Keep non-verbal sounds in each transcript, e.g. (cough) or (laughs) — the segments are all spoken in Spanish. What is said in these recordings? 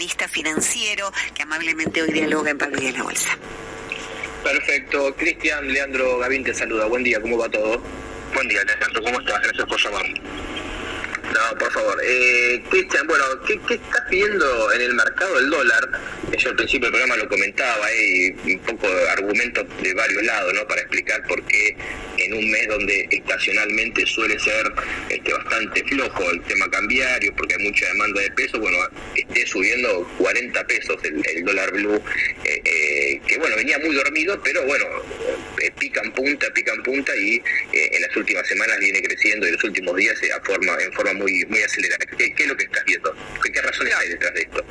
Analista financiero, que amablemente hoy dialoga en Pablo y en la Bolsa. Perfecto. Cristian, Leandro Gavín te saluda. Buen día, ¿cómo va todo? Buen día, Leandro, ¿cómo estás? Gracias por llamar. No, por favor. Eh, Cristian, bueno, ¿qué, estás viendo en el mercado del dólar? Yo al principio del programa lo comentaba, hay un poco de argumentos de varios lados, ¿no? Para explicar por qué en un mes donde estacionalmente suele ser este, bastante flojo el tema cambiario, porque hay mucha demanda de pesos, bueno, esté subiendo 40 pesos el, dólar blue, eh, eh, que bueno, venía muy dormido, pero bueno, eh, pica en punta, pica en punta y en las últimas semanas viene creciendo y en los últimos días forma, en forma muy, muy acelerada. ¿Qué, es lo que estás viendo? ¿Qué, razones hay detrás de esto?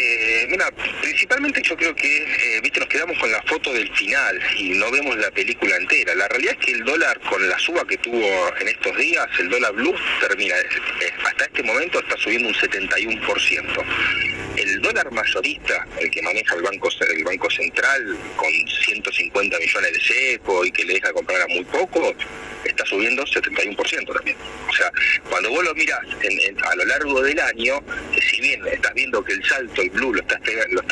Eh, mira, principalmente yo creo que, eh, viste, nos quedamos con la foto del final y no vemos la película entera. La realidad es que el dólar, con la suba que tuvo en estos días, el dólar blue termina, hasta este momento está subiendo un 71%. El dólar mayorista, el que maneja el Banco, Central, con 150 millones de cepo y que le deja comprar a muy poco, está subiendo 71% también. O sea, cuando vos lo mirás a lo largo del año, si bien estás viendo que el salto, el blue, lo, está,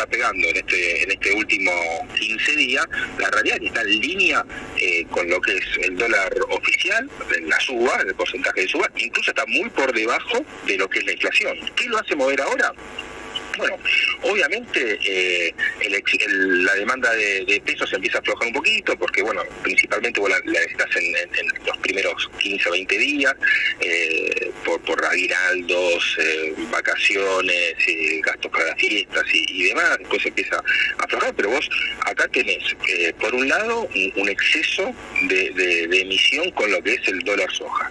pegando en este, este último 15 días, la realidad está en línea eh, con lo que es el dólar oficial, la suba, el porcentaje de suba, incluso está muy por debajo de lo que es la inflación. ¿Qué lo hace mover ahora? Bueno, obviamente eh, la demanda de, pesos empieza a aflojar un poquito porque, bueno, principalmente vos la, necesitas en, los primeros 15 o 20 días eh, por, por aguinaldos, eh, vacaciones, gastos para las fiestas y, demás, después empieza a aflojar, pero vos acá tenés, por un lado, un, exceso de, de, emisión con lo que es el dólar soja.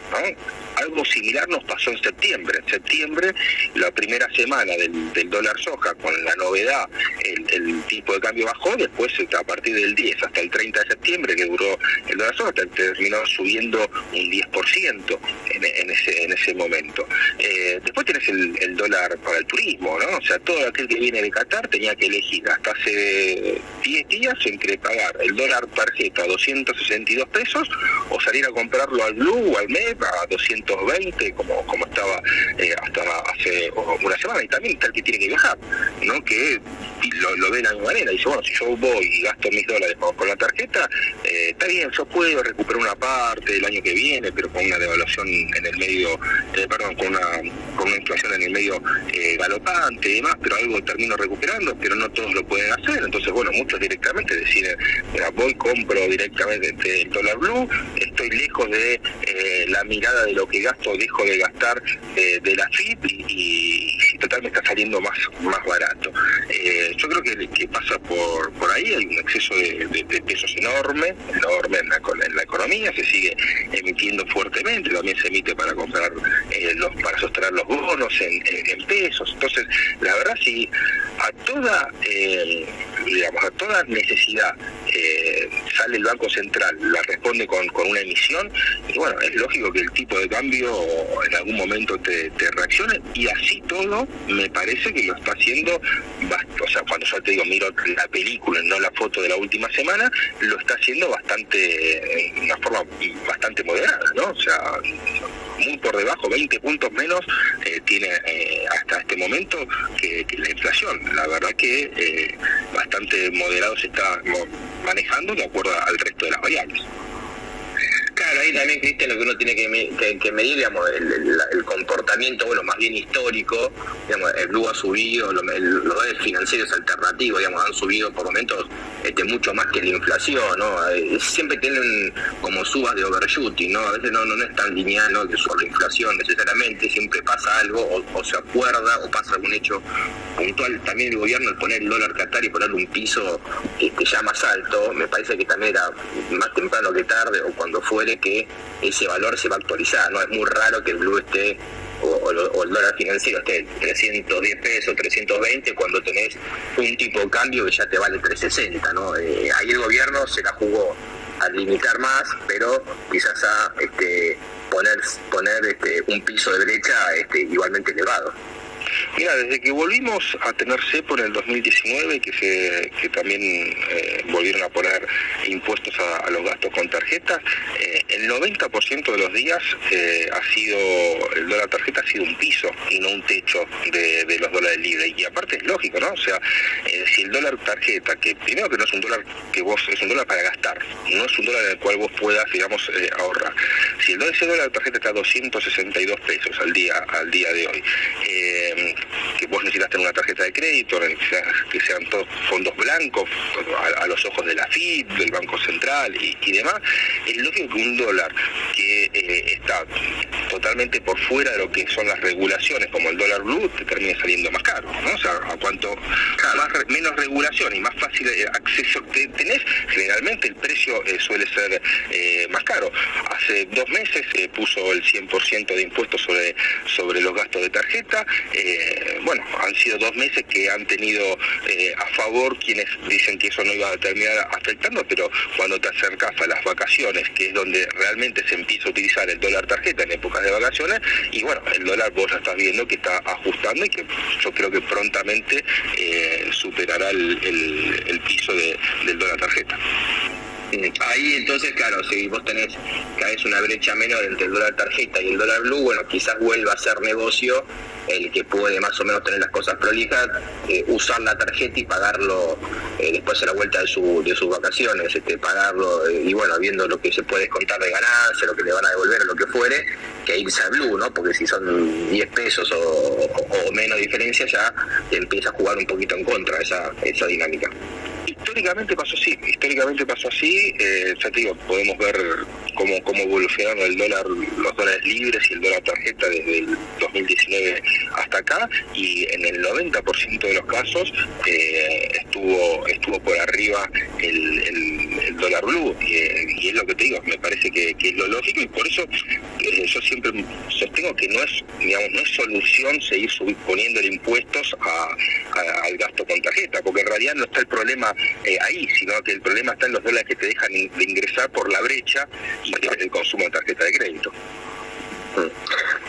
Algo similar nos pasó en septiembre. En septiembre, la primera semana del, dólar soja, con la novedad, el, tipo de cambio bajó, después a partir del 10 hasta el 30 de septiembre, que duró el dólar soja, terminó subiendo un 10% en, ese, en ese momento. Eh, después tenés el, dólar para el turismo, ¿no? O sea, todo aquel que viene de Qatar tenía que elegir hasta hace 10 días entre pagar el dólar tarjeta a 262 pesos o salir a comprarlo al Blue o al MEP a 200 20 como, como estaba eh, hasta hace una semana, y también el que tiene que viajar, ¿no? que lo, ve de la misma manera, dice, bueno, si yo voy y gasto mis dólares con, la tarjeta, eh, está bien, yo puedo recuperar una parte el año que viene, pero con una devaluación en el medio, eh, perdón, con una, con una inflación en el medio galopante y demás, pero algo termino recuperando, pero no todos lo pueden hacer, entonces, bueno, muchos directamente deciden, voy, compro directamente el dólar blue, estoy lejos de la mirada de lo que gasto dejo de gastar eh, de la FIP y, total me está saliendo más, más barato. Eh, yo creo que, pasa por, por ahí, hay un exceso de, pesos enorme, enorme en la, en la, economía, se sigue emitiendo fuertemente, también se emite para comprar, eh, los, para sostener los bonos en, pesos. Entonces, la verdad, si a toda, digamos, a toda necesidad sale el Banco Central, la responde con, con una emisión, y bueno, es lógico que el tipo de cambio en algún momento te, reaccione y así todo me parece que lo está haciendo, o sea, cuando yo te digo miro la película, no la foto de la última semana, lo está haciendo bastante, en una forma bastante moderada, ¿no? O sea, muy por debajo, 20 puntos menos eh, tiene eh, hasta este momento que, la inflación. La verdad que eh, bastante moderado se está manejando de acuerdo al resto de las variables. Claro, ahí también, Cristian, lo que uno tiene que, medir, digamos, el, comportamiento, bueno, más bien histórico, el blue ha subido, los financieros alternativos, digamos, han subido por momentos este, mucho más que la inflación, ¿no? Eh, siempre tienen como subas de overshooting, ¿no? A veces no, no, es tan lineal, ¿no? Sobre la inflación necesariamente, siempre pasa algo, o, se acuerda, o pasa algún hecho puntual. También el gobierno al poner el dólar Qatar y ponerle un piso este, ya más alto, me parece que también era más temprano que tarde, o cuando fuere que ese valor se va a actualizar, ¿no? Es muy raro que el blue esté o, el dólar financiero esté 310 pesos, 320, cuando tenés un tipo de cambio que ya te vale 360, ¿no? Eh, ahí el gobierno se la jugó a limitar más, pero quizás a este, poner, poner este, un piso de brecha este, igualmente elevado. Mira, desde que volvimos a tener cepo en el 2019, que, se, que también eh, volvieron a poner impuestos a, los gastos con tarjetas, eh, el 90% de los días eh, ha sido, el dólar tarjeta ha sido un piso y no un techo de, los dólares libres. Y aparte es lógico, ¿no? O sea, si el dólar tarjeta, que primero que no es un dólar que vos, es un dólar para gastar, no es un dólar en el cual vos puedas, digamos, ahorrar. Si el dólar, ese dólar tarjeta está a 262 pesos al día, al día de hoy, que vos necesitas tener una tarjeta de crédito, que sean todos fondos blancos, a, los ojos de la FIP, del Banco Central y, demás, es lógico que un dólar que eh, está totalmente por fuera de lo que son las regulaciones, como el dólar blue, te termine saliendo más caro, ¿no? O sea, a cuanto más, menos regulación y más fácil eh, acceso que tenés, generalmente el precio eh, suele ser más caro. Hace dos meses puso el 100% de impuestos sobre, sobre los gastos de tarjeta, eh, bueno, han sido dos meses que han tenido eh, a favor quienes dicen que eso no iba a terminar afectando, pero cuando te acercas a las vacaciones, que es donde realmente se empieza a utilizar el dólar tarjeta en épocas de vacaciones, y bueno, el dólar vos ya estás viendo que está ajustando y que yo creo que prontamente eh, superará el, piso del dólar tarjeta. Ahí entonces, claro, si vos tenés cada vez una brecha menor entre el dólar tarjeta y el dólar blue, bueno, quizás vuelva a ser negocio el que puede más o menos tener las cosas prolijas, eh, usar la tarjeta y pagarlo eh, después de la vuelta de, su, de sus vacaciones, este, pagarlo eh, y bueno, viendo lo que se puede contar de ganancia, lo que le van a devolver o lo que fuere, que irse a blue, ¿no? Porque si son 10 pesos o, menos diferencia ya empieza a jugar un poquito en contra esa, esa dinámica. Históricamente pasó así, históricamente pasó así, eh, ya te digo, podemos ver cómo, cómo evolucionaron el dólar, los dólares libres y el dólar tarjeta desde el 2019 hasta acá y en el 90% de los casos eh, estuvo estuvo por arriba el, dólar blue. Y, es lo que te digo, me parece que, es lo lógico y por eso eh, yo siempre sostengo que no es digamos no es solución seguir poniendo impuestos al gasto con tarjeta, porque en realidad no está el problema eh, ahí, sino que el problema está en los dólares que te dejan de ingresar por la brecha y el consumo de tarjeta de crédito.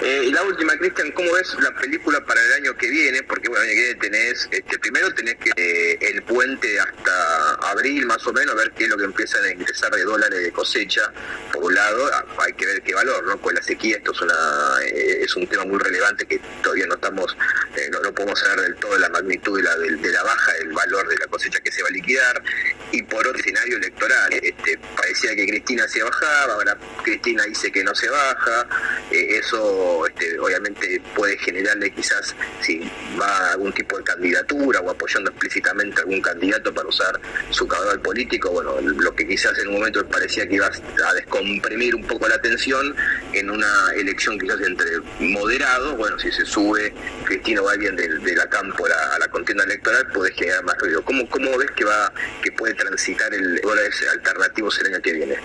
Eh, y la última, Cristian, ¿cómo ves la película para el año que viene? Porque bueno, viene tenés, este, primero tenés que eh, el puente hasta abril más o menos, a ver qué es lo que empiezan a ingresar de dólares de cosecha, por un lado, ah, hay que ver qué valor, ¿no? Con la sequía esto es, una, eh, es un tema muy relevante que todavía no estamos, no, podemos saber del todo la magnitud de la, de, la baja, el valor de la cosecha que se va a liquidar, y por otro escenario electoral, este, parecía que Cristina se bajaba, ahora Cristina dice que no se baja, eso este, obviamente puede generarle quizás si va a algún tipo de candidatura o apoyando explícitamente algún candidato para usar su caudal político, bueno, lo que quizás en un momento parecía que iba a descomprimir un poco la tensión en una elección quizás entre moderados, bueno, si se sube Cristina o alguien de, la cámpora a la contienda electoral puede generar más ruido. ¿Cómo, cómo ves que va que puede transitar el ese alternativo el año que viene?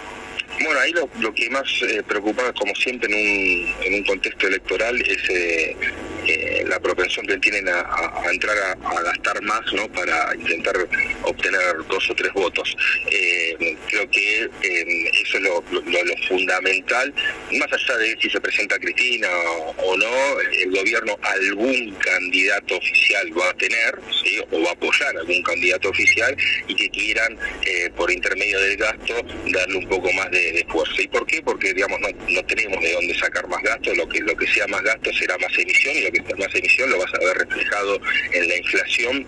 Bueno, ahí lo, que más eh, preocupa, como siempre en un, en un contexto electoral, es eh, eh, la propensión que tienen a, entrar a, gastar más ¿no? para intentar obtener dos o tres votos. creo que eso es lo, fundamental, más allá de si se presenta Cristina o, no, el gobierno algún candidato oficial va a tener, o va a apoyar algún candidato oficial y que quieran, por intermedio del gasto, darle un poco más de de, fuerza. ¿Y por qué? Porque digamos no, tenemos de dónde sacar más gasto, lo que, lo que sea más gasto será más emisión y lo que sea más emisión lo vas a ver reflejado en la inflación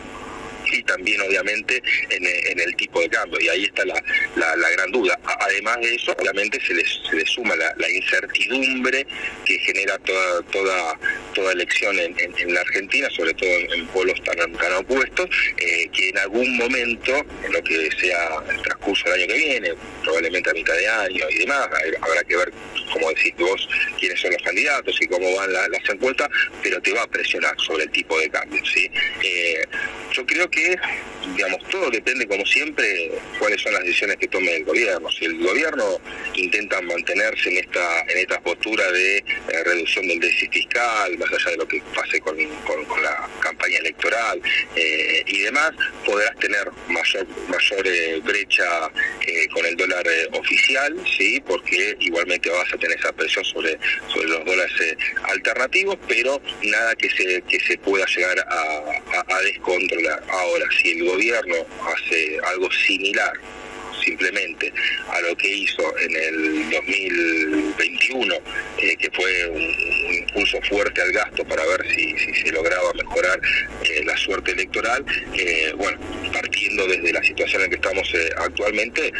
y también obviamente en, el tipo de cambio. Y ahí está la, la, gran duda. Además de eso, obviamente se le, se le suma la, incertidumbre que genera toda, toda, toda elección en, en, la Argentina, sobre todo en, pueblos tan, tan opuestos, eh, que en algún momento, en lo que sea el transcurso del año que viene, probablemente a mitad de año y demás, habrá que ver, como decís vos, quiénes son los candidatos y cómo van las encuestas, pero te va a presionar sobre el tipo de cambio. ¿sí? Eh, yo creo que, digamos, todo depende, como siempre, cuáles son las decisiones que tome el gobierno. Si el gobierno intenta mantenerse en esta en esta postura de eh, reducción del déficit fiscal, más allá de lo que pase con, la campaña electoral eh, y demás, podrás tener mayor mayor brecha con el dólar oficial, sí, porque igualmente vas a tener esa presión sobre sobre los dólares alternativos, pero nada que se que se pueda llegar a, descontrolar. Ahora, si el gobierno hace algo similar simplemente a lo que hizo en el 2021, eh, que fue un, impulso fuerte al gasto para ver si, se lograba mejorar eh, la suerte electoral, eh, bueno, partiendo desde la situación en la que estamos actualmente,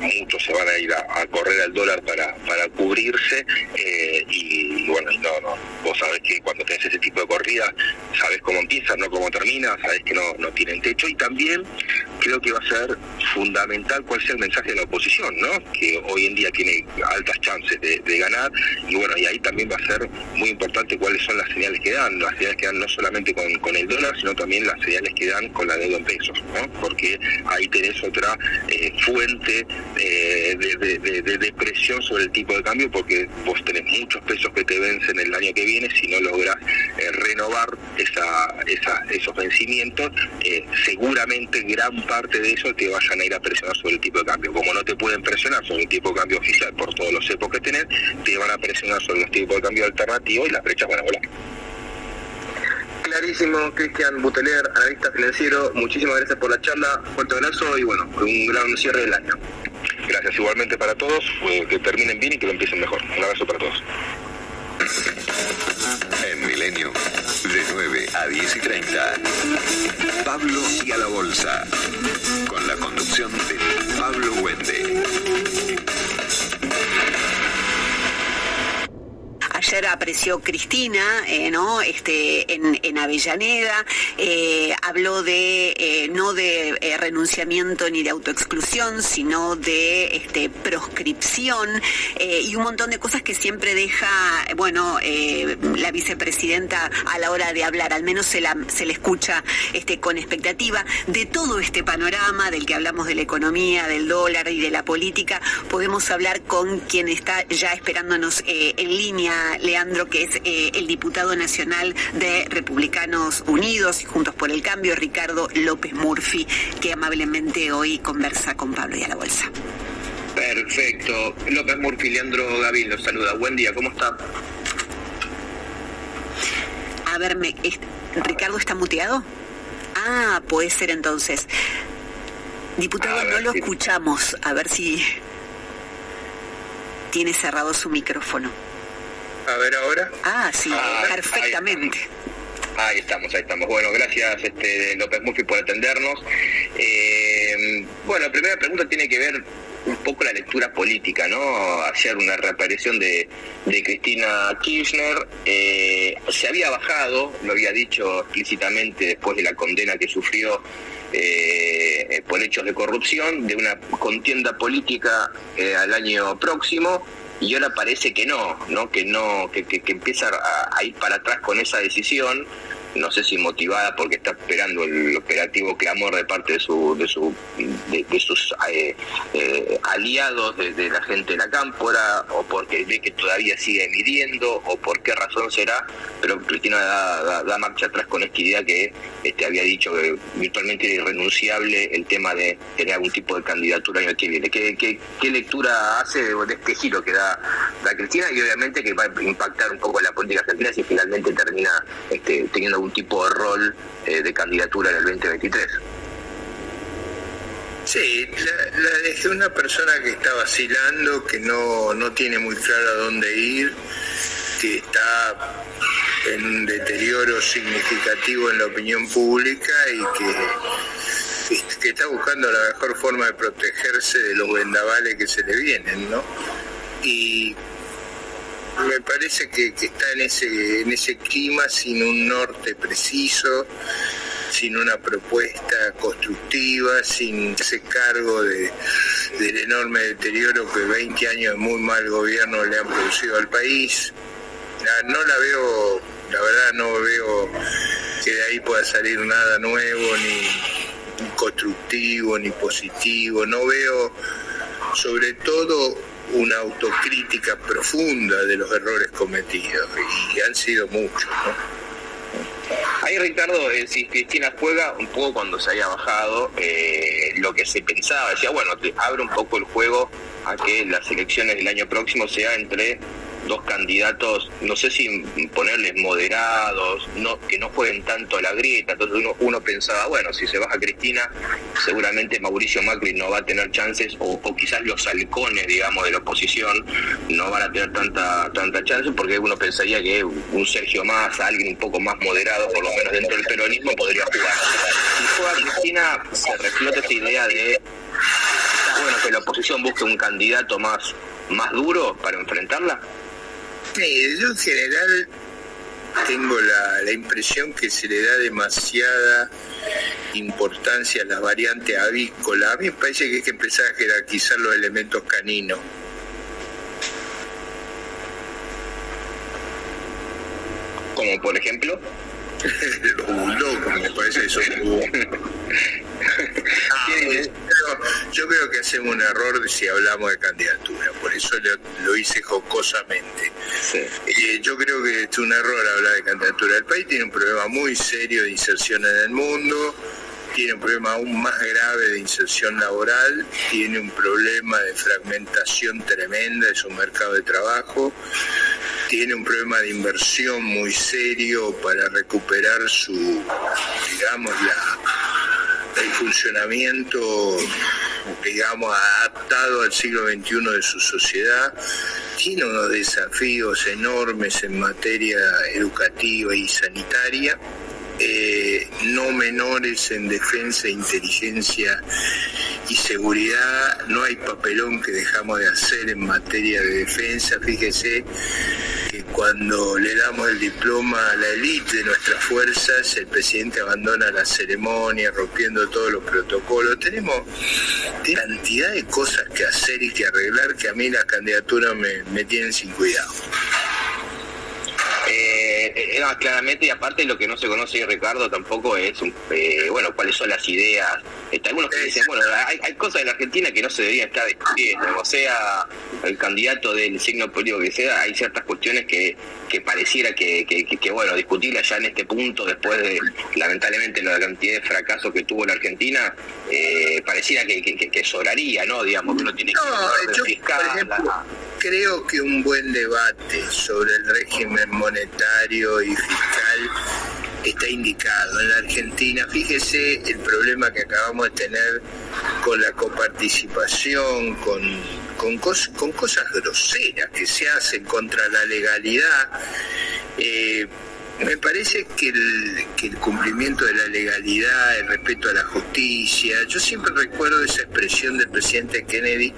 muchos se van a ir a, correr al dólar para, para cubrirse y, bueno, no, no, vos sabés que cuando tenés ese tipo de corrida, sabés cómo empieza, no cómo termina, sabés que no, no tienen techo y también creo que va a ser fundamental cuál sea el mensaje de la oposición, ¿no? que hoy en día tiene altas chances de, ganar y bueno, y ahí también va a ser muy importante cuáles son las señales que dan, las señales que dan no solamente con, el dólar, sino también las señales que dan con la deuda en pesos, ¿no? porque ahí tenés otra eh, fuente eh, de, presión sobre el tipo de cambio porque vos tenés muchos pesos que te vencen el año que viene si no logras eh, renovar esos vencimientos, seguramente gran parte de eso te vayan a ir a presionar sobre el tipo de cambio. Como no te pueden presionar sobre el tipo de cambio oficial por todos los cepos que tenés, te van a presionar sobre los tipos de cambio alternativos y las brechas van a volar. Clarísimo, Cristian Buteler, analista financiero. Muchísimas gracias por la charla, fuerte abrazo y bueno, un gran cierre del año. Gracias igualmente para todos, que terminen bien y que lo empiecen mejor. Un abrazo para todos. En Milenio, de 9 a 10 y 30. Pablo y a la Bolsa. Con la conducción de Pablo Wende. Ayer apreció Cristina, eh, ¿no? Este, en, Avellaneda, eh, habló de eh, no de renunciamiento ni de autoexclusión, sino de este, proscripción y un montón de cosas que siempre deja, bueno, la vicepresidenta a la hora de hablar, al menos se, la, se le escucha este, con expectativa de todo este panorama del que hablamos de la economía, del dólar y de la política. Podemos hablar con quien está ya esperándonos en línea Leandro, que es eh, el diputado nacional de Republicanos Unidos y Juntos por el Cambio, Ricardo López Murphy, que amablemente hoy conversa con Pablo y a la Bolsa. Perfecto. López Murphy, Leandro Gavín los saluda. Buen día, ¿cómo está? A ver, me, ¿Ricardo está muteado? Ah, puede ser entonces. Diputado, no lo escuchamos. A ver si tiene cerrado su micrófono. A ver ahora. Ah, sí, ah, perfectamente. Ahí, estamos, ahí estamos. Bueno, gracias este, López Murphy por atendernos. Eh, bueno, la primera pregunta tiene que ver un poco la lectura política, ¿no? Hacer una reaparición de, Cristina Kirchner. Eh, se había bajado, lo había dicho explícitamente después de la condena que sufrió eh, por hechos de corrupción, de una contienda política al año próximo y ahora parece que no, ¿no? que no, que, que, empieza a, ir para atrás con esa decisión no sé si motivada porque está esperando el operativo clamor de parte de su de, su, de, sus eh, eh, aliados de, la gente de la cámpora o porque ve que todavía sigue midiendo o por qué razón será pero Cristina da, marcha atrás con esta idea que este había dicho que virtualmente era irrenunciable el tema de tener algún tipo de candidatura el que viene. ¿Qué, lectura hace de este giro que da, da Cristina y obviamente que va a impactar un poco la política argentina si finalmente termina este, teniendo algún tipo de rol eh, de candidatura en el 2023. Sí, la, es una persona que está vacilando, que no, no tiene muy claro a dónde ir, que está en un deterioro significativo en la opinión pública y que, que está buscando la mejor forma de protegerse de los vendavales que se le vienen, ¿no? Y me parece que, está en ese, en ese clima sin un norte preciso, sin una propuesta constructiva, sin ese cargo de, del enorme deterioro que 20 años de muy mal gobierno le han producido al país. No la veo, la verdad no veo que de ahí pueda salir nada nuevo, ni constructivo, ni positivo. No veo sobre todo una autocrítica profunda de los errores cometidos, y han sido muchos. ¿no? Ahí Ricardo, eh, si Cristina juega un poco cuando se haya bajado, eh, lo que se pensaba, decía, bueno, te abre un poco el juego a que las elecciones del año próximo sea entre dos candidatos, no sé si ponerles moderados, no, que no jueguen tanto a la grieta. Entonces uno, pensaba, bueno, si se baja Cristina, seguramente Mauricio Macri no va a tener chances, o, quizás los halcones, digamos, de la oposición no van a tener tanta, tanta chance, porque uno pensaría que un Sergio Más, alguien un poco más moderado, por lo menos dentro del peronismo, podría jugar. Si juega Cristina, se reflota esa idea de bueno que la oposición busque un candidato más, más duro para enfrentarla yo en general tengo la, impresión que se le da demasiada importancia a la variante avícola. A mí me parece que hay que empezar a jerarquizar los elementos caninos. Como por ejemplo (laughs) los me parece (laughs) eso. Ah, (laughs) yo creo que hacemos un error si hablamos de candidatura, por eso lo, hice jocosamente. Eh, yo creo que es un error hablar de candidatura. El país tiene un problema muy serio de inserción en el mundo, tiene un problema aún más grave de inserción laboral, tiene un problema de fragmentación tremenda de su mercado de trabajo tiene un problema de inversión muy serio para recuperar su, digamos, la, el funcionamiento, digamos, adaptado al siglo XXI de su sociedad. Tiene unos desafíos enormes en materia educativa y sanitaria. Eh, no menores en defensa, inteligencia y seguridad. No hay papelón que dejamos de hacer en materia de defensa. Fíjese cuando le damos el diploma a la élite de nuestras fuerzas, el presidente abandona la ceremonia, rompiendo todos los protocolos. Tenemos cantidad de cosas que hacer y que arreglar que a mí las candidaturas me, me tienen sin cuidado. Claramente, y aparte lo que no se conoce, Ricardo, tampoco es, eh, bueno, cuáles son las ideas. Este, algunos que dicen, bueno, hay, cosas en la Argentina que no se deberían estar discutiendo, o sea, el candidato del signo político que sea, hay ciertas cuestiones que, que pareciera que, que, bueno, discutirlas ya en este punto, después de, lamentablemente, la cantidad de fracasos que tuvo la Argentina, eh, pareciera que, que, sobraría, ¿no? Digamos, que uno tiene que... fiscal, creo que un buen debate sobre el régimen monetario y fiscal está indicado. En la Argentina, fíjese el problema que acabamos de tener con la coparticipación, con, con, cosas groseras que se hacen contra la legalidad. Eh, me parece que el, cumplimiento de la legalidad, el respeto a la justicia, yo siempre recuerdo esa expresión del presidente Kennedy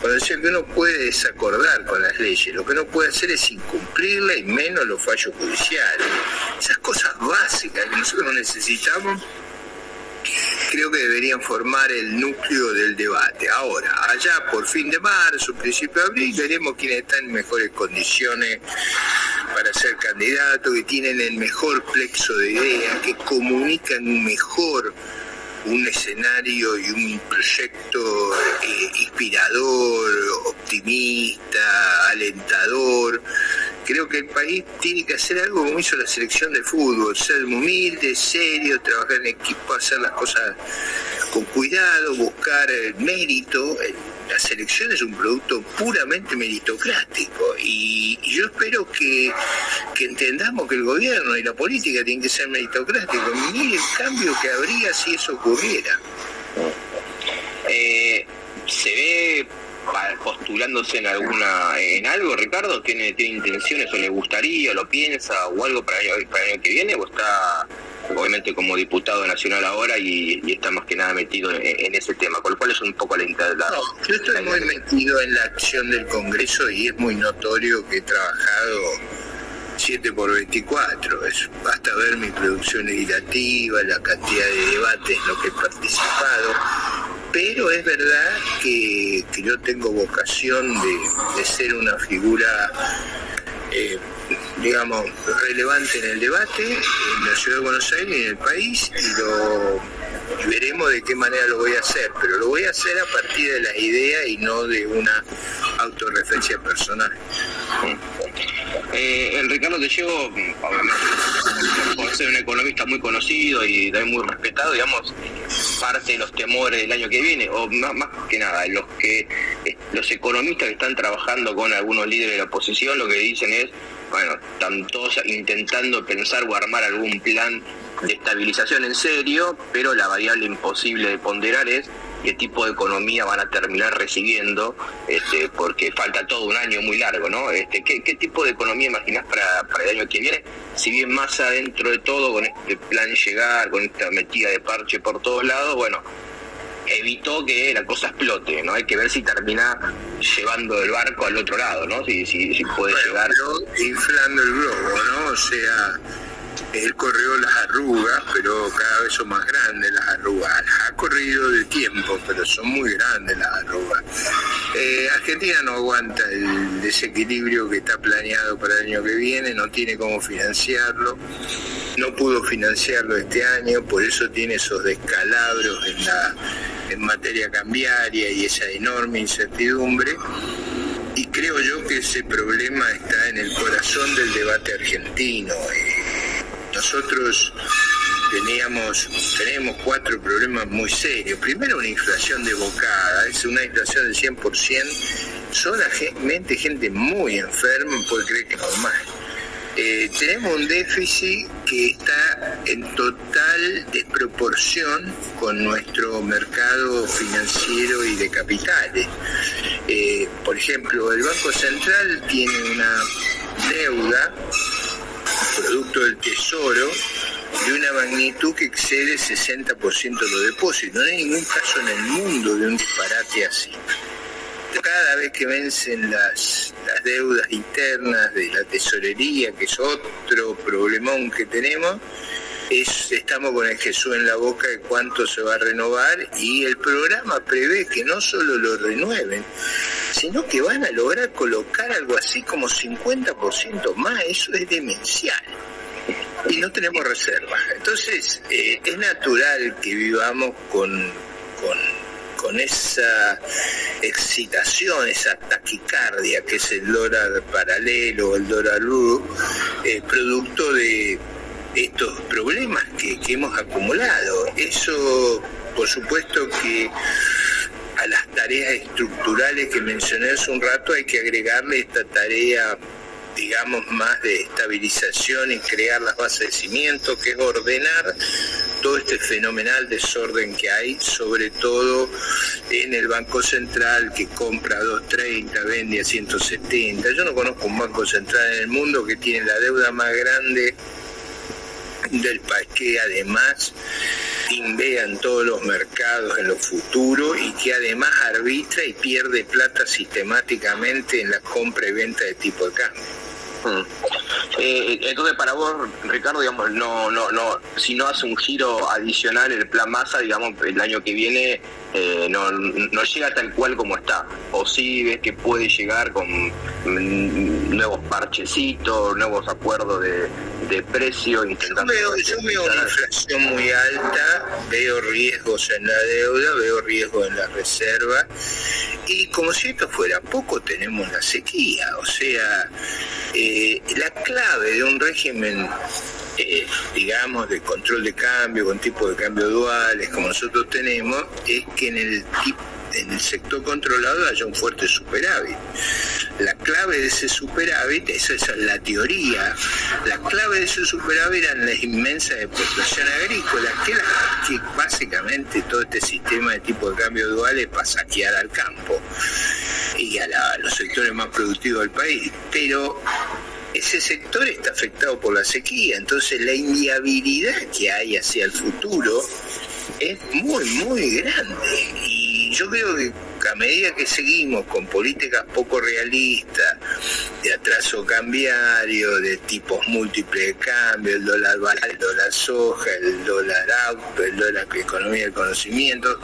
cuando decía que uno puede desacordar con las leyes, lo que no puede hacer es incumplirla y menos los fallos judiciales. Esas cosas básicas que nosotros necesitamos creo que deberían formar el núcleo del debate. Ahora, allá por fin de marzo, principio de abril, veremos quiénes están en mejores condiciones para ser candidatos, que tienen el mejor plexo de ideas, que comunican mejor un escenario y un proyecto eh, inspirador, optimista, alentador. Creo que el país tiene que hacer algo como hizo la selección de fútbol, ser humilde, serio, trabajar en equipo, hacer las cosas con cuidado, buscar mérito. La selección es un producto puramente meritocrático y, yo espero que, entendamos que el gobierno y la política tienen que ser meritocráticos. Mire el cambio que habría si eso ocurriera. Eh, se ve postulándose en alguna en algo, Ricardo? ¿Tiene, tiene intenciones o le gustaría, o lo piensa o algo para el, para el año que viene? ¿O está obviamente como diputado nacional ahora y, está más que nada metido en, ese tema, con lo cual es un poco la la, no, yo estoy muy metido en la acción del Congreso y es muy notorio que he trabajado 7 por 24, es, basta ver mi producción legislativa, la cantidad de debates en los que he participado, pero es verdad que, yo tengo vocación de, ser una figura eh, digamos, relevante en el debate en la ciudad de Buenos Aires y en el país y lo veremos de qué manera lo voy a hacer, pero lo voy a hacer a partir de la idea y no de una autorreferencia personal. Eh, el Ricardo te llevo, por ser un economista muy conocido y muy respetado, digamos, parte de los temores del año que viene, o más, más que nada, los que los economistas que están trabajando con algunos líderes de la oposición lo que dicen es bueno, están todos intentando pensar o armar algún plan de estabilización en serio, pero la variable imposible de ponderar es qué tipo de economía van a terminar recibiendo, este, porque falta todo un año muy largo, ¿no? Este, ¿qué, tipo de economía imaginás para, para el año que viene? Si bien más adentro de todo, con este plan llegar, con esta metida de parche por todos lados, bueno, evitó que la cosa explote, ¿no? Hay que ver si termina llevando el barco al otro lado, ¿no? Si, si, si puede llegar. inflando el globo, ¿no? O sea, él corrió las arrugas, pero cada vez son más grandes las arrugas. Ha corrido de tiempo, pero son muy grandes las arrugas. Eh, Argentina no aguanta el desequilibrio que está planeado para el año que viene, no tiene cómo financiarlo, no pudo financiarlo este año, por eso tiene esos descalabros en, la, en materia cambiaria y esa enorme incertidumbre y creo yo que ese problema está en el corazón del debate argentino. Nosotros teníamos, tenemos cuatro problemas muy serios. Primero, una inflación desbocada, es una inflación del 100%, solamente gente muy enferma puede creer que es normal. Eh, tenemos un déficit que está en total desproporción con nuestro mercado financiero y de capitales. Eh, por ejemplo, el Banco Central tiene una deuda producto del tesoro de una magnitud que excede el 60% de los depósitos. No hay ningún caso en el mundo de un disparate así. Cada vez que vencen las deudas internas de la tesorería, que es otro problemón que tenemos, estamos con el Jesús en la boca de cuánto se va a renovar y el programa prevé que no solo lo renueven, sino que van a lograr colocar algo así como 50% más, eso es demencial. Y no tenemos reservas. Entonces, eh, es natural que vivamos con, con, esa excitación, esa taquicardia que es el dólar paralelo, el dólar eh, producto de estos problemas que, hemos acumulado. Eso, por supuesto que a las tareas estructurales que mencioné hace un rato hay que agregarle esta tarea digamos, más de estabilización y crear las bases de cimiento, que es ordenar todo este fenomenal desorden que hay, sobre todo en el Banco Central que compra a 230, vende a 170. Yo no conozco un Banco Central en el mundo que tiene la deuda más grande del país que además en todos los mercados en lo futuro y que además arbitra y pierde plata sistemáticamente en la compra y venta de tipo de cambio. Eh, entonces para vos, Ricardo, digamos, no, no, no, si no hace un giro adicional el plan masa, digamos, el año que viene eh, no, no llega tal cual como está. O si ves que puede llegar con mm, nuevos parchecitos, nuevos acuerdos de, de precio, intentando... Yo veo, yo veo una inflación muy alta, veo riesgos en la deuda, veo riesgos en la reserva, y como si esto fuera poco, tenemos la sequía, o sea, eh, la clave de un régimen eh, digamos, de control de cambio, con tipo de cambio duales, como nosotros tenemos, es que en el, en el sector controlado haya un fuerte superávit. La clave de ese superávit, esa, es la teoría, la clave de ese superávit eran las inmensas exportaciones agrícolas, que, que básicamente todo este sistema de tipo de cambio dual es para saquear al campo. y a, los sectores más productivos del país. Pero ese sector está afectado por la sequía, entonces la inviabilidad que hay hacia el futuro es muy, muy grande. Yo creo que a medida que seguimos con políticas poco realistas, de atraso cambiario, de tipos múltiples de cambio, el dólar barato, el dólar soja, el dólar auto, el dólar economía del conocimiento,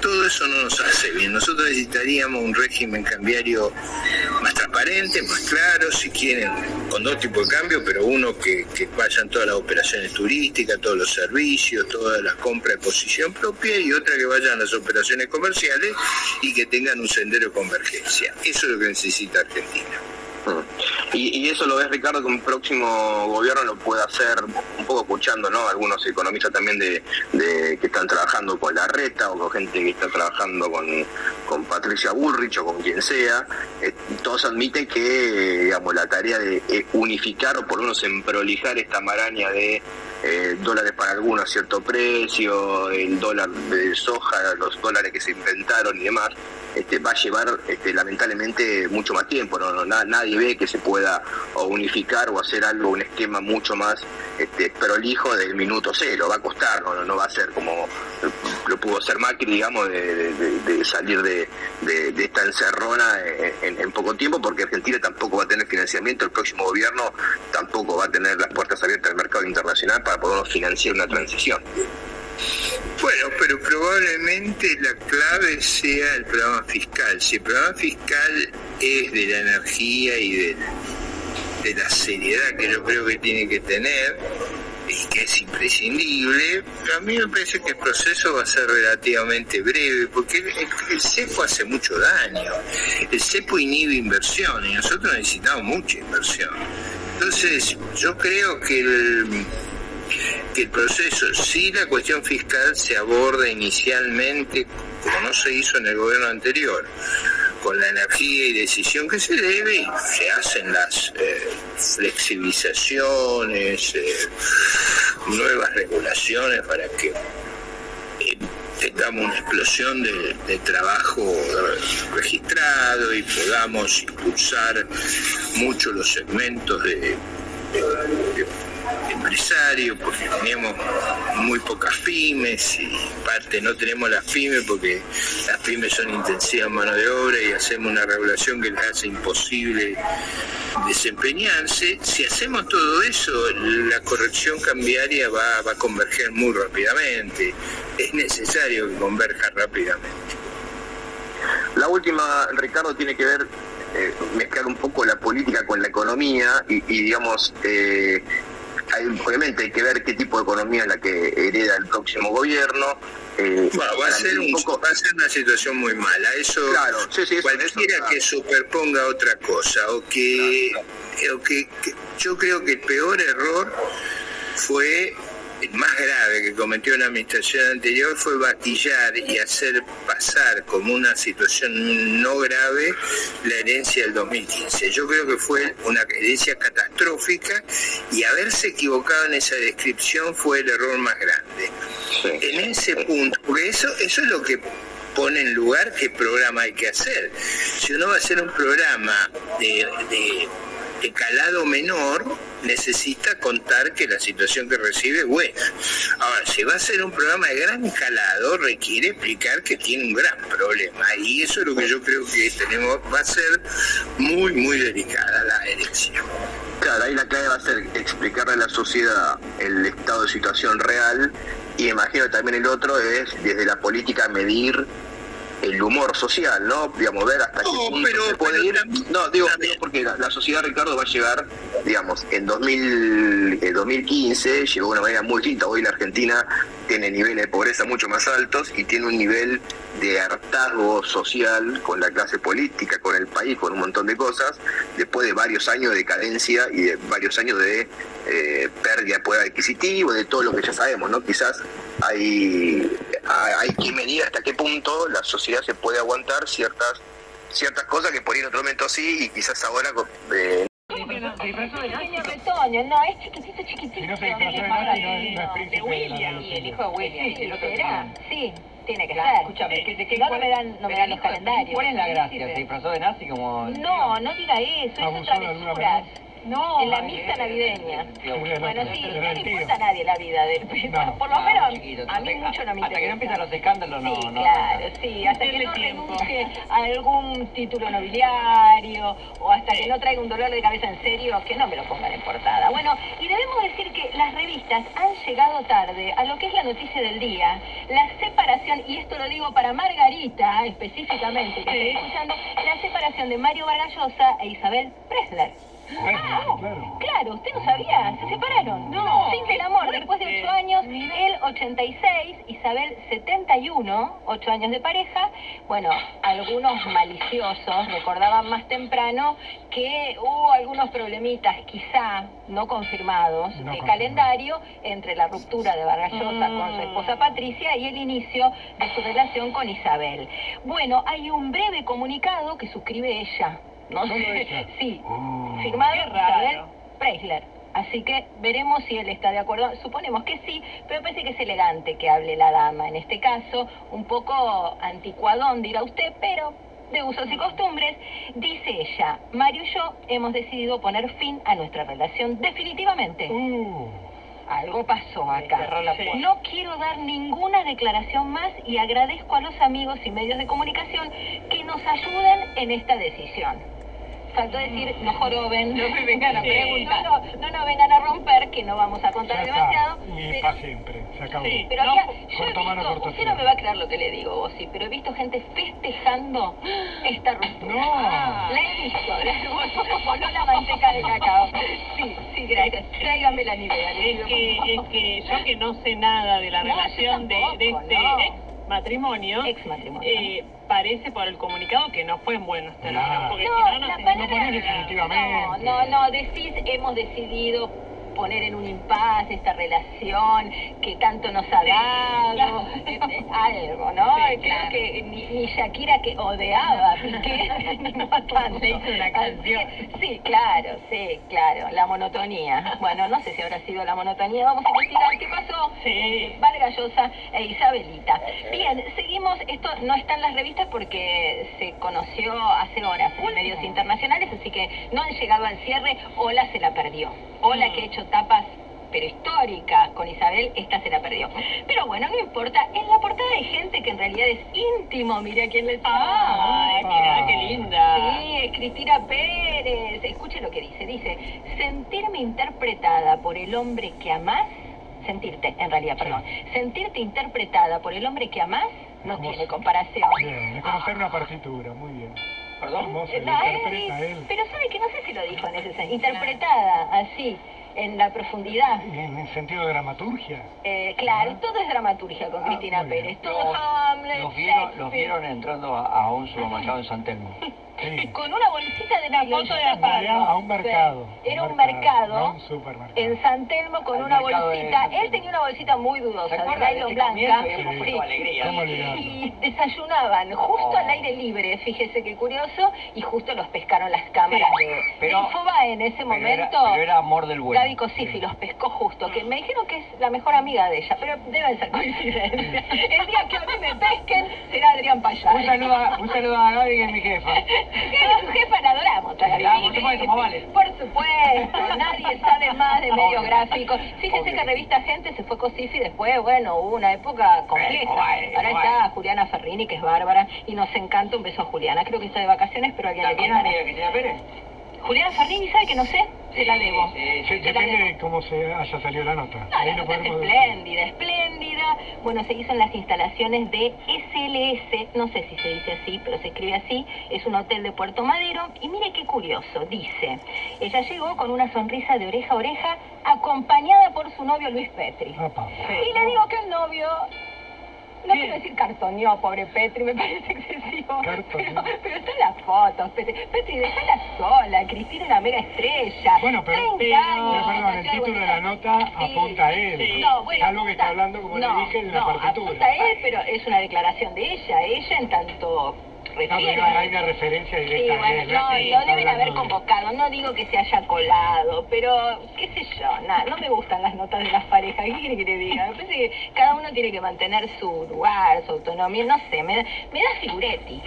todo eso no nos hace bien. Nosotros necesitaríamos un régimen cambiario más transparente, más claro, si quieren, con dos tipos de cambio, pero uno que, que vayan todas las operaciones turísticas, todos los servicios, todas las compras de posición propia y otra que vayan las operaciones comerciales y que tengan un sendero de convergencia. Eso es lo que necesita Argentina. Y, eso lo ves, Ricardo, que un próximo gobierno lo pueda hacer, un poco escuchando, ¿no? Algunos economistas también de, que están trabajando con la reta o con gente que está trabajando con, con Patricia Bullrich o con quien sea, eh, todos admiten que, digamos, la tarea de eh, unificar o por lo menos emprolijar esta maraña de eh, dólares para algunos a cierto precio, el dólar de soja, los dólares que se inventaron y demás, este, va a llevar este, lamentablemente mucho más tiempo. ¿no? nadie ve que se pueda unificar o hacer algo, un esquema mucho más este, prolijo del minuto cero. Va a costar, no, no va a ser como lo pudo hacer Macri, digamos, de, salir de, esta encerrona en, poco tiempo, porque Argentina tampoco va a tener financiamiento, el próximo gobierno tampoco va a tener las puertas abiertas al mercado internacional para poder financiar una transición. Bueno, pero probablemente la clave sea el programa fiscal. Si el programa fiscal es de la energía y de, la seriedad que yo creo que tiene que tener, y que es imprescindible, a mí me parece que el proceso va a ser relativamente breve, porque el, CEPO hace mucho daño. El CEPO inhibe inversión y nosotros necesitamos mucha inversión. Entonces, yo creo que el que el proceso, si la cuestión fiscal se aborda inicialmente, como no se hizo en el gobierno anterior, con la energía y decisión que se debe, se hacen las eh, flexibilizaciones, eh, nuevas regulaciones para que eh, tengamos una explosión de, trabajo registrado y podamos impulsar mucho los segmentos de empresario, porque tenemos muy pocas pymes y parte no tenemos las pymes porque las pymes son intensivas mano de obra y hacemos una regulación que les hace imposible desempeñarse. Si hacemos todo eso, la corrección cambiaria va, va a converger muy rápidamente. Es necesario que converja rápidamente. La última, Ricardo, tiene que ver eh, mezclar un poco la política con la economía y, digamos, eh, obviamente hay que ver qué tipo de economía es la que hereda el próximo gobierno. Eh, va, a ser un, va a ser una situación muy mala. Eso, cualquiera que superponga otra cosa o que, o que yo creo que el peor error fue más grave que cometió la administración anterior fue batillar y hacer pasar como una situación no grave la herencia del 2015. Yo creo que fue una herencia catastrófica y haberse equivocado en esa descripción fue el error más grande. En ese punto, porque eso, eso es lo que pone en lugar qué programa hay que hacer. Si uno va a hacer un programa de de calado menor necesita contar que la situación que recibe es buena. Ahora, si va a ser un programa de gran calado, requiere explicar que tiene un gran problema. Y eso es lo que yo creo que tenemos, va a ser muy, muy delicada la elección. Claro, ahí la clave va a ser explicarle a la sociedad el estado de situación real y imagino también el otro es desde la política medir el humor social, ¿no? Digamos, ver hasta qué punto se puede ir. No, digo, porque la, sociedad, Ricardo, va a llegar, digamos, en 2000, 2015 llegó de una manera muy distinta. Hoy la Argentina tiene niveles de pobreza mucho más altos y tiene un nivel de hartazgo social con la clase política, con el país, con un montón de cosas, después de varios años de decadencia y de varios años de eh, pérdida de poder adquisitivo, de todo lo que ya sabemos, ¿no? Quizás hay, hay que medir hasta qué punto la sociedad se puede aguantar ciertas ciertas cosas que por ahí en otro momento sí y quizás ahora eh, retoño, no, es chiquitito, chiquitito. Si no se disfrazó de Nazi, no, no es príncipe de William. Y el hijo de William. Sí, Sí. tiene que ser. escúchame, ¿qué- de qué- Si no, me dan, no me dan los calendarios. ¿Cuál es la gracia? ¿Se disfrazó de nazi como...? No, no diga eso, es otra de alguna mesura. No, en la Ay, misa eh, navideña. tío, Bueno, sí, no le importa a nadie la vida del. No. Por lo menos a mí mucho no me hasta que no interesa. empiezan los escándalos, no- Sí, claro, sí, hasta que no renuncie a algún título nobiliario o hasta que no traiga un dolor de cabeza en serio, que no me lo pongan en portada. Bueno, y debemos decir que las revistas han llegado tarde a lo que es la noticia del día, la separación, y esto lo digo para Margarita específicamente, que estoy escuchando, la separación de Mario Vargallosa e Isabel Presler. Claro, usted no sabía, se separaron. No, Fin del amor, después de ocho años, él 86, Isabel 71, ocho años de pareja. Bueno, algunos maliciosos recordaban más temprano que hubo algunos problemitas, quizá no confirmados, No de calendario entre la ruptura de Vargallosa con su esposa Patricia y el inicio de su relación con Isabel. Bueno, hay un breve comunicado que suscribe ella. No Solo sé, ella. sí, Oh. firmado Qué raro. Isabel Preisler. Así que veremos si él está de acuerdo. Suponemos que sí, pero parece que es elegante que hable la dama. En este caso, un poco anticuadón, dirá usted, pero de usos y costumbres. Dice ella, Mario y yo hemos decidido poner fin a nuestra relación definitivamente. Uh, Algo pasó acá. No quiero dar ninguna declaración más y agradezco a los amigos y medios de comunicación que nos ayuden en esta decisión. Faltó decir, no joroben, no me vengan a preguntar, no, no, no vengan a romper, que no vamos a contar ya demasiado. está. Y pero- para siempre. Se acabó. Sí. pero No, había- yo he mano, visto, corto usted no me va a creer lo que le digo, vos sí, pero he visto gente festejando esta ruptura. No. Ah, la he visto, la no la manteca de cacao. Sí, sí, gracias. Tráigame la Nivea. Es que, es que yo que no sé nada de la No, relación de, de este no. ex matrimonio, Ex matrimonio. eh, parece por el comunicado que no fue en buenos términos, Claro. porque No, si no, no palabra- no definitivamente. No, no, no, decís, hemos decidido poner en un impas esta relación que tanto nos ha dado, eh, (laughs) eh, algo, ¿no? Sí, Creo claro. que ni, ni Shakira que odiaba Piqué, (laughs) ni. Le hizo una canción. Sí, claro, sí, claro, la monotonía. Bueno, no sé si habrá sido la monotonía, vamos a investigar qué pasó. Sí. Vargallosa e Isabelita. Bien, seguimos, esto no está en las revistas porque se conoció hace horas en medios internacionales, así que no han llegado al cierre, Ola se la perdió. Ola que ha hecho tapas pero históricas con Isabel, esta se la perdió. Pero bueno, no importa, en la portada hay gente que en realidad es íntimo, mira quién le Ay, mira qué linda. Sí, es Cristina Pérez. Escuche lo que dice. Dice, sentirme interpretada por el hombre que amás, sentirte, en realidad, perdón, sentirte interpretada por el hombre que amás no Como tiene comparación. Bien, es conocer una partitura, muy bien. ¿Perdón? ¿Cómo se le no, interpreta él? Pero sabe que no sé si lo dijo en ese sentido. Interpretada, así, en la profundidad. En el sentido de dramaturgia. Eh, claro, todo es dramaturgia con Ah, Cristina. Pérez. Todo Los, Hamlet, los vieron, los vieron entrando a, a un supermercado en San Telmo. (laughs) Sí. Con una bolsita de la foto de realidad, a un mercado. Era un mercado. Un supermercado. en San Telmo con Al una de bolsita. Él tenía una bolsita muy dudosa, ¿Se de nylon ese blanca. Sí. Y desayunaban justo Oh. al aire libre, fíjese qué curioso, y justo los pescaron las cámaras Sí, de, pero- de Infobae en ese Pero momento. era, pero era amor del bueno. Gaby Cosifi los pescó justo, que me dijeron que es la mejor amiga de ella, pero deben ser coincidencias. El día que a mí me pesquen será Adrián Payá. Un saludo, a, un saludo a Gaby, que es mi jefa. Que es su jefa, la adoramos. a Gaby. La amo, vale. Por supuesto, (laughs) nadie sabe más de medios gráficos. Obvio. que Revista Gente se fue Cosifi, después, bueno, hubo una época compleja. Ahora está Juliana Ferrini, que es bárbara, y nos encanta un beso a Juliana. Creo que está de vacaciones, pero alguien le ¿También contará. amiga de Cristina Pérez? Juliana Ferrini, ¿sabe que no sé? Se la debo. Sí, Sí, sí, Se la depende debo. de cómo se haya salido la nota. No, Ahí la nota es espléndida, espléndida. Bueno, se hizo en las instalaciones de SLS, no sé si se dice así, pero se escribe así. Es un hotel de Puerto Madero. Y mire qué curioso, dice. Ella llegó con una sonrisa de oreja a oreja, acompañada por su novio Luis Petri. Apa. Y le digo que el novio... No quiero decir cartoneó, pobre Petri, me parece excesivo. Pero, pero está en las fotos, Petri. Petri, déjala sola. Cristina es una mega estrella. Bueno, pero, 30 pero, años, perdón, el título de la nota apunta a él. Sí. No, bueno, Salvo que está hablando, como no, le dije, en la no, partitura. apunta a él, pero es una declaración de ella. Ella en tanto hay una referencia Sí, directa. bueno, no, lo deben haber convocado. No digo que se haya colado, pero qué sé yo, nada, no me gustan las notas de las parejas. ¿Qué quiere que te diga? Me parece que cada uno tiene que mantener su lugar, su autonomía. No sé, me da, me da figuretti.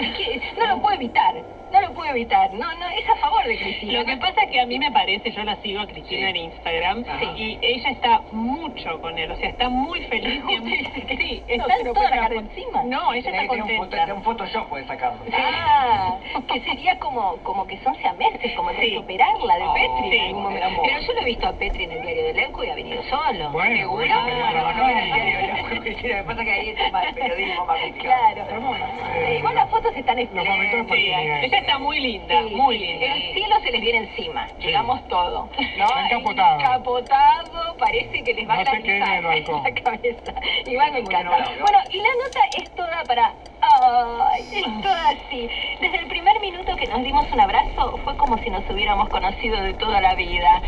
No lo puedo evitar. No lo puedo evitar. No, no, es a favor de Cristina. Lo que pasa es que a mí me parece, yo la sigo a Cristina en Instagram, y ella está mucho con él, o sea, está muy feliz. (laughs) Sí, (laughs) No está se lo toda puede la encima. No, ella está que tener un, foto, contenta. un Photoshop puede sacarlo. Ah, que sería como, como que son siameses, como que Sí. que operarla de Oh, Petri sí, en algún momento. Pero yo lo he visto a Petri en el diario del Eco y ha venido solo. Bueno, ¿Seguro? bueno, pero Ah, en el diario, (laughs) lo que pasa es que ahí es más periodismo más. Claro. Eh, igual las fotos están Los Sí, está muy linda, Sí, muy sí. linda. El cielo se les viene encima, digamos todo. ¿no? Encapotado. Encapotado, parece que les va No a (laughs) balcón. la cabeza. Igual me encanta. no, no. Bueno, y la nota es toda para... Ay, es toda así. Desde el primer minuto que nos dimos un abrazo, fue como si nos hubiéramos conocido de toda la vida.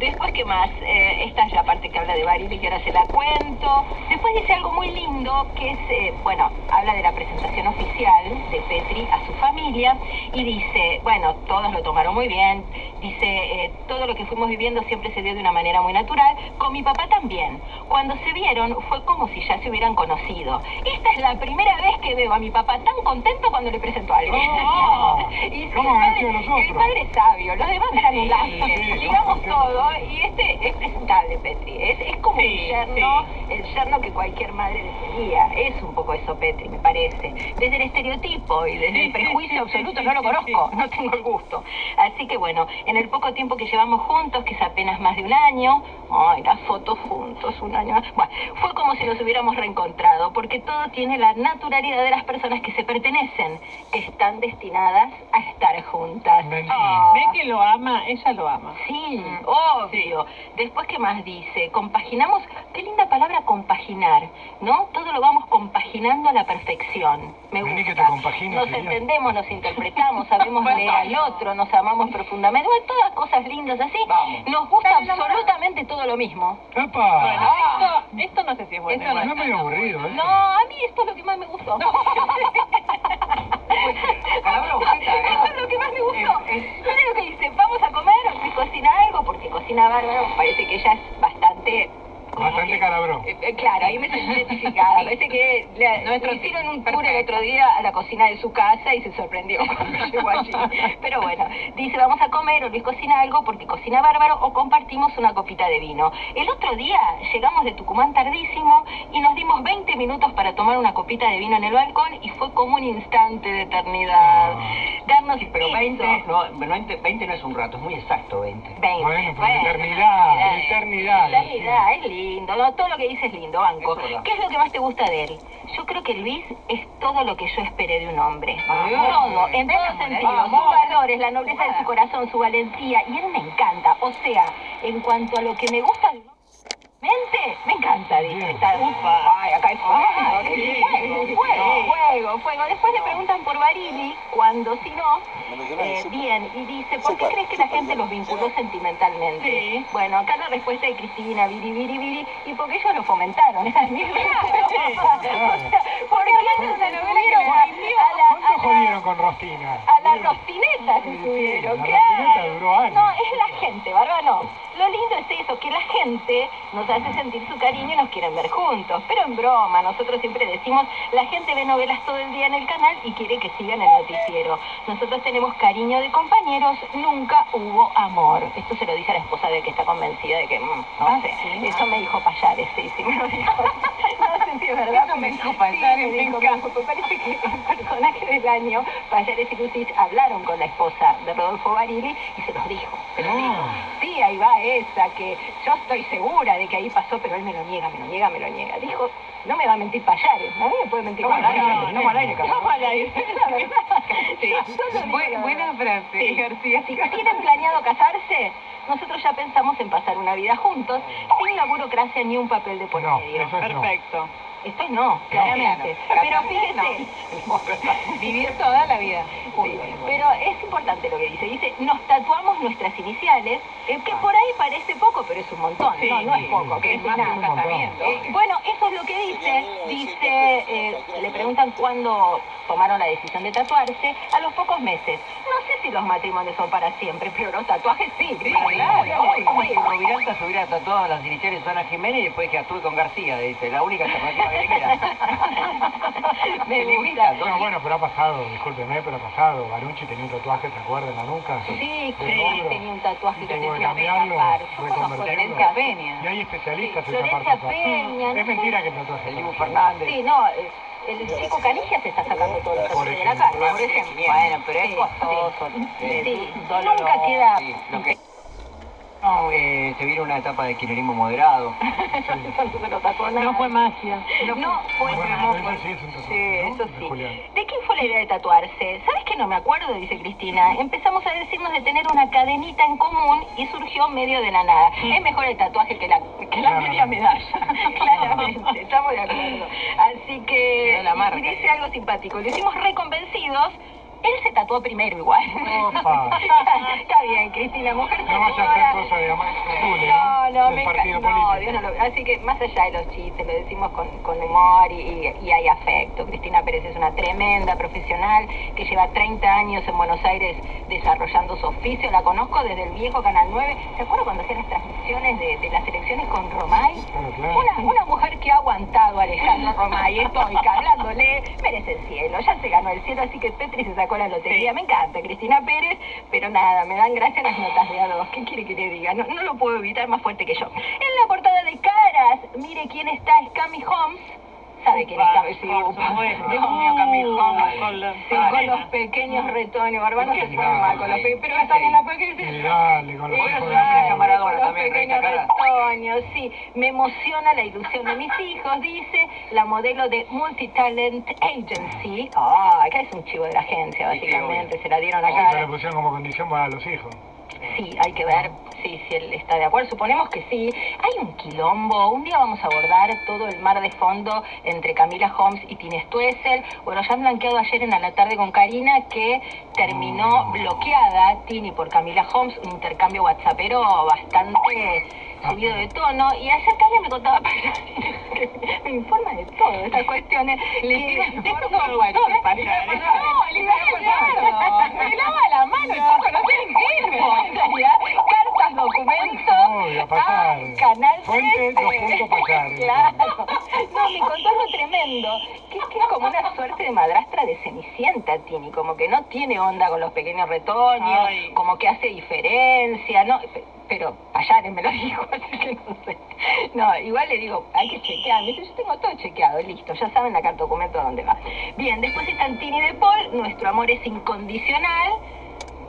Después, ¿qué más? Eh, esta es la parte que habla de Barili, que ahora se la cuento. Después dice algo muy lindo, que es, eh, bueno, habla de la presentación oficial de Petri a su familia y dice, bueno, todos lo tomaron muy bien. Dice, eh, todo lo que fuimos viviendo siempre se dio de una manera muy natural. Con mi papá también. Cuando se vieron fue como si ya se hubieran conocido. Esta es la primera vez que veo a mi papá tan contento cuando le presento a alguien. Oh, (laughs) y sí, ¿cómo el padre- el padre es sabio, los demás eran un lastre. Digamos todo, y este es presentable, Petri. Es, es como Sí, un yerno, el yerno que cualquier madre desearía. Es un poco eso, Petri, me parece. Desde el estereotipo y desde Sí, el prejuicio sí, absoluto sí, no lo conozco, sí. no tengo el gusto. Así que bueno, en el poco tiempo que llevamos juntos, que es apenas más de un año, ay, las fotos juntos, un año más, bueno, fue como si nos hubiéramos reencontrado, porque todo tiene la naturalidad de las personas que se pertenecen, que están destinadas a estar juntas. Mentira. Ah. Ve que lo ama, ella lo ama. Sí, obvio. Después, ¿qué más dice? Compaginamos, qué linda palabra compaginar, ¿no? Todo lo vamos compaginando a la perfección. Me gusta. que te compagino, nos señor. entendemos, nos interpretamos, (laughs) sabemos leer al otro, nos amamos profundamente. Bueno, todas cosas lindas así. Vamos. Nos gusta absolutamente todo lo mismo. ¡Epa! Bueno, Ah. esto, esto no sé si es bueno. Eso no No es medio aburrido, ¿eh? No, a mí esto es lo que más me gustó. (laughs) Palabra objeto, ¿eh? Eso es lo que más me gustó. Es- es- Mira lo que dice, vamos a comer, me cocina algo, porque cocina bárbaro, parece que ella es bastante... Bastante que- calabró. Eh, eh, claro, ahí me sentí (laughs) identificada. Parece que le, Nuestro hicieron un tour el otro día a la cocina de su casa y se sorprendió (laughs) cuando llegó allí. Pero bueno, dice, vamos a comer, o Luis cocina algo porque cocina bárbaro, o compartimos una copita de vino. El otro día llegamos de Tucumán tardísimo y nos dimos 20 minutos para tomar una copita de vino en el balcón y fue como un instante de eternidad. Darnos Pero eso. 20 no, 20, 20 no es un rato, es muy exacto 20. 20. Bueno, pero eternidad, eternidad, Eternidad, es lindo, ¿no? todo lo que dice es lindo, Banco. Es. ¿Qué es lo que más te gusta de él? Yo creo que Luis es todo lo que yo esperé de un hombre. Ah, todo, en todo enamorada. sentido. Sus valores, la nobleza de su corazón, su valentía. Y él me encanta. O sea, en cuanto a lo que me gusta mente, me encanta, dice. Está, ay, acá hay fuego, sí. fuego, fuego, fuego, fuego. Después le preguntan por Barili, cuando si no, eh, bien, y dice, ¿por qué crees que la gente los vinculó sentimentalmente? Sí. Bueno, acá la respuesta de Cristina, viri, viri, viri, y porque ellos lo fomentaron, es mi Porque ellos se la, a ¿Cuánto la- jodieron con Rostina? a la rostineta se subieron, la claro. rostineta duró años. No, es la gente, Bárbaro. Lo lindo es eso, que la gente nos hace sentir su cariño y nos quieren ver juntos. Pero en broma, nosotros siempre decimos, la gente ve novelas todo el día en el canal y quiere que sigan el noticiero. Nosotros tenemos cariño de compañeros, nunca hubo amor. Esto se lo dice a la esposa de que está convencida de que, mm, no Ah, sé, eso me dijo Payares, sí, sí, me lo dijo. (laughs) No sé si es verdad. Eso me dijo Sí, Payares, me me dijo, encanta. me parece que el personaje del año, Payares y Lucis, hablaron con la esposa de Rodolfo Barili y se los dijo. Se los dijo. Sí, ahí va esa, que yo estoy segura de que ahí pasó, pero él me lo niega, me lo niega, me lo niega. Dijo, no me va a mentir Payares, ¿no? Me puede mentir No, aire, Payares. no, al aire, Carlos. No, aire, (laughs) la verdad. Sí. Bu- buena frase, Sí. García. Si tienen planeado casarse, nosotros ya pensamos en pasar una vida juntos, sin la burocracia ni un papel de por No, medio. no. Perfecto. Estoy no, claramente. Pero fíjese, (laughs) Vivir toda la vida. Sí, pero es importante lo que dice. Dice, nos tatuamos nuestras iniciales, eh, que por ahí parece poco, pero es un montón. Sí, no, no es poco, que es más nada. un. Eh, bueno, eso es lo que dice. Dice, eh, le preguntan cuándo tomaron la decisión de tatuarse. A los pocos meses. No sé si los matrimonios son para siempre, pero los tatuajes sí. Sí, claro. claro. Como si Roviralta se hubiera tatuado las iniciales de Ana Jiménez y después que actúe con García, dice. La única alternativa. (laughs) Me gusta. Bueno, bueno, pero ha pasado, discúlpeme, pero ha pasado. Barucci tenía un tatuaje, ¿se acuerdan? En la nuca. Sí, De sí, tenía un tatuaje que Tuvo que cambiarlo, reconvertirlo. Peña. Y hay especialistas en tapar tatuajes. Es mentira que el tatuaje. El Dibu Fernández. Sí, no, el chico Canigia se está sacando todos los Por tatuajes de la cara, por ejemplo. Bueno, pero es costoso. Sí, sí, solo nunca queda... No, eh, se viene una etapa de kirchnerismo moderado. no se lo tatuó nada. No fue magia. No fue Bueno, no eso fue- sí es un tatuaje, Sí, ¿no? eso De sí. Julián. ¿De quién fue la idea de tatuarse? ¿Sabes que no me acuerdo? Dice Cristina. Empezamos a decirnos de tener una cadenita en común y surgió medio de la nada. Es mejor el tatuaje que la, que la media medalla. (laughs) (laughs) Claramente, estamos de acuerdo. Así que No la marca. y dice algo simpático. Lo hicimos reconvencidos. Él se tatuó primero igual. Opa. (laughs) Está bien, Cristina, mujer No vaya a hacer cosa de amar No, no, me partido. No, político. Dios no lo- Así que más allá de los chistes, lo decimos con, con humor y, hay afecto. Cristina Pérez es una tremenda profesional que lleva 30 años en Buenos Aires desarrollando su oficio. La conozco desde el viejo Canal 9. ¿Se acuerdan cuando hacían las transmisiones de, de las con Romay? Una, una mujer que ha aguantado a Alejandro Romay, estoica, hablándole, merece el cielo, ya se ganó el cielo, así que Petri se sacó la lotería. Me encanta Cristina Pérez, pero nada, me dan gracia las notas de a dos. ¿Qué quiere que le diga? No, no lo puedo evitar más fuerte que yo. En la portada de caras, mire quién está, es Cami Holmes. ¿Sabe quién es Cami Sí, Holmes? por supuesto. Dios mío, Cami Holmes, con con los pequeños retones, Barbano se fue mal con los pequeños, pero están en la dale, con los pequeños retoños, sí. Me emociona la ilusión de mis hijos, dice la modelo de Multitalent Agency. Ah, acá es un chivo de la agencia, básicamente, se la dieron acá. se le pusieron como condición para los hijos. Sí, hay que ver sí, si él está de acuerdo. Suponemos que sí. Hay un quilombo. Un día vamos a abordar todo el mar de fondo entre Camila Holmes y Tine Stuessel. Bueno, ya han blanqueado ayer en la tarde con Karina que terminó bloqueada Tini por Camila Holmes, un intercambio whatsappero bastante subido de tono. Y ayer Carla me contaba (laughs) que me informa de todo estas cuestiones. Le que- WhatsApp. Pasar. No, le Me lava la mano (laughs) no sé en qué. me gustaría. Cartas, documentos. Canal Fuente, 13. dos puntos, pasar. (laughs) Claro. No, me contó algo tremendo. Que es que es como una suerte de madrastra de Cenicienta, Tini. Como que no tiene onda con los pequeños retoños. Ay. Como que hace diferencia. No, Pe- pero Payares me lo dijo, así que no sé. No, igual le digo, hay que chequear. Me dice, yo tengo todo chequeado, listo. Ya saben la carta documento a dónde va. Bien, después están Tini de Paul. Nuestro amor es incondicional.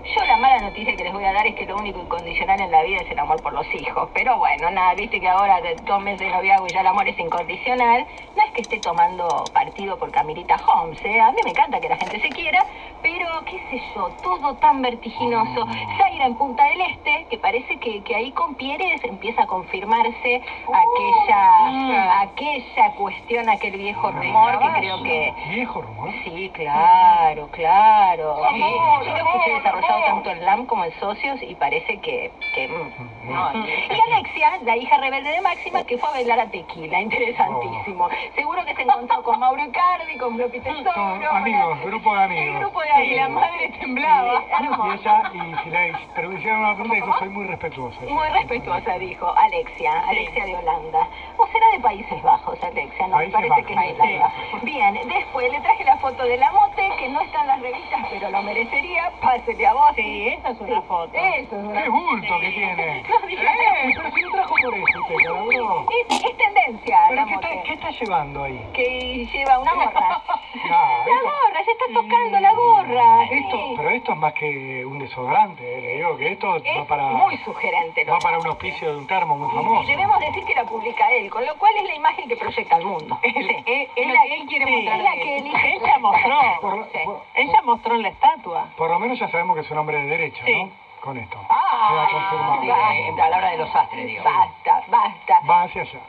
Yo la mala noticia que les voy a dar es que lo único incondicional en la vida es el amor por los hijos. Pero bueno, nada, viste que ahora de dos meses de noviazgo y ya el amor es incondicional. No es que esté tomando partido por Camilita Holmes, ¿eh? A mí me encanta que la gente se quiera, pero qué sé yo, todo tan vertiginoso. Zaira en Punta del Este, que parece que, que ahí con Pieres empieza a confirmarse aquella, aquella cuestión, aquel viejo rumor que creo que... Viejo rumor. Sí, claro, claro. Sí, yo lo escuché tanto en LAM como en Socios y parece que... que mm, no. Y Alexia, la hija rebelde de Máxima, que fue a bailar a Tequila, interesantísimo. Seguro que se encontró con Mauro Icardi, con Floppy Tesoro. Son amigos, grupo de El amigos. grupo de amigos. la madre temblaba. Y ella, y pero me hicieron una pregunta y dijo, soy muy respetuosa. Muy respetuosa, dijo Alexia, Alexia de Holanda. O será de Países Bajos, Alexia, no, me parece que es Bajos, de Holanda. Bien, después le traje la foto de la mote, que no está en las revistas, pero lo merecería. Pásele a vos. Sí, esa es una Sí, foto. Eso es una ¡Qué bulto que tiene! (laughs) No ¡Eh! Pero si lo trajo por eso usted, cabrón. Es, es tendencia ¿Pero la qué está, qué está llevando ahí? Que lleva una gorra. (laughs) Ah, La esto- gorra, se está tocando la gorra. Esto, pero esto es más que un desodorante, eh, le digo que esto va Es para, muy sugerente. va para un hace. auspicio de un termo muy Y famoso. debemos decir que la publica él, con lo cual es la imagen que proyecta al mundo. Es, (laughs) la que él quiere mostrar. es la que elige. (laughs) Ella mostró. (laughs) Por, Sí. por- Ella mostró en la estatua. por lo menos ya sabemos que es un hombre de derecha, Sí. ¿no? Con esto. Ah, Queda confirmado. basta. a la hora de los astres, digo. Basta, basta. Va hacia allá.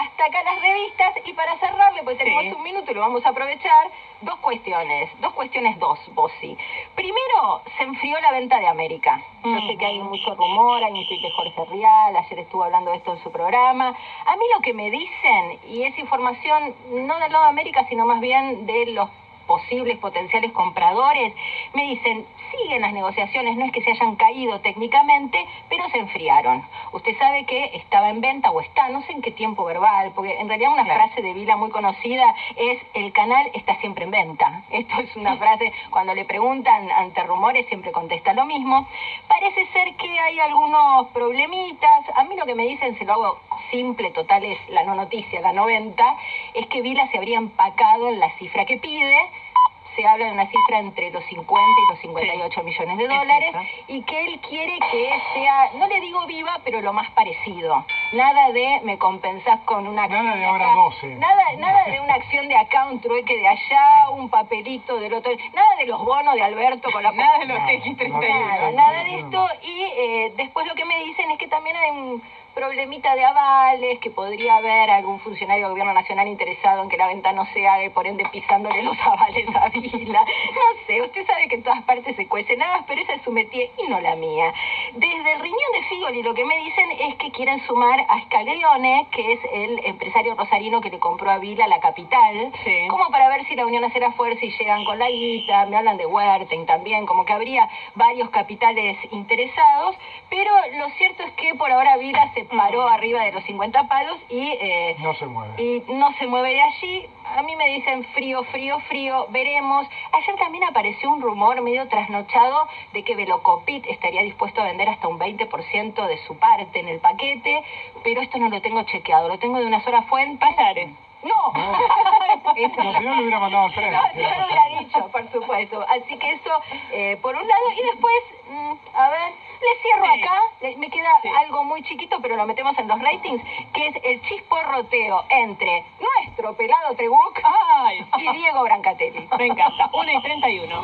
Hasta acá las revistas y para cerrarle, pues tenemos Sí. un minuto y lo vamos a aprovechar, dos cuestiones, dos cuestiones dos, Bossi. Primero, se enfrió la venta de América. Yo sé que hay mucho rumor, hay un tuit de Jorge Rial, ayer estuvo hablando de esto en su programa. A mí lo que me dicen, y es información no del lado de América, sino más bien de los posibles potenciales compradores, me dicen, siguen las negociaciones, no es que se hayan caído técnicamente, pero se enfriaron. Usted sabe que estaba en venta o está, no sé en qué tiempo verbal, porque en realidad una frase de Vila muy conocida es el canal está siempre en venta. (laughs) Esto es una frase, cuando le preguntan ante rumores siempre contesta lo mismo. Parece ser que hay algunos problemitas, a mí lo que me dicen, se lo hago simple, total es la no noticia, la 90, es que Vila se habría empacado en la cifra que pide, se habla de una cifra entre los 50 y los 58 millones de Es dólares y que él quiere que sea, no le digo viva, pero lo más parecido. Nada de me compensás con una Nada acción de ahora acá, 12. Nada, nada de una acción de acá, un trueque de allá, un papelito del otro, nada de los bonos de Alberto con la Nada de los No, TX31. no, Nada, nada de esto. Y eh, después lo que me dicen es que también hay un problemita de avales, que podría haber algún funcionario del gobierno nacional interesado en que la venta no se haga y por ende pisándole los avales a Vila. No sé, usted sabe que en todas partes se cuecen habas, pero esa es su métier y no la mía. Desde el riñón de Figoli lo que me dicen es que quieren sumar a Scaleone, que es el empresario rosarino que le compró a Vila la capital, Sí. como para ver si la unión hace la fuerza y llegan con la guita, me hablan de Huerten también, como que habría varios capitales interesados, pero lo cierto es que por ahora Vila se paró arriba de los 50 palos y, eh, No se mueve. y no se mueve de allí. A mí me dicen frío, frío, frío, veremos. Ayer también apareció un rumor medio trasnochado de que Velocopit estaría dispuesto a vender hasta un 20% de su parte en el paquete, pero esto no lo tengo chequeado, lo tengo de una sola fuente. Payares. No. (laughs) Eso No, si no, lo hubiera mandado al tren. no, yo no lo hubiera dicho, por supuesto. Así que eso, eh, por un lado. Y después, mm, a ver, le cierro Sí. acá. le- me queda Sí. algo muy chiquito, pero lo metemos en los ratings, que es el chisporroteo entre nuestro pelado Trebuc Ay, y Diego Brancatelli. me encanta. 1 y 31.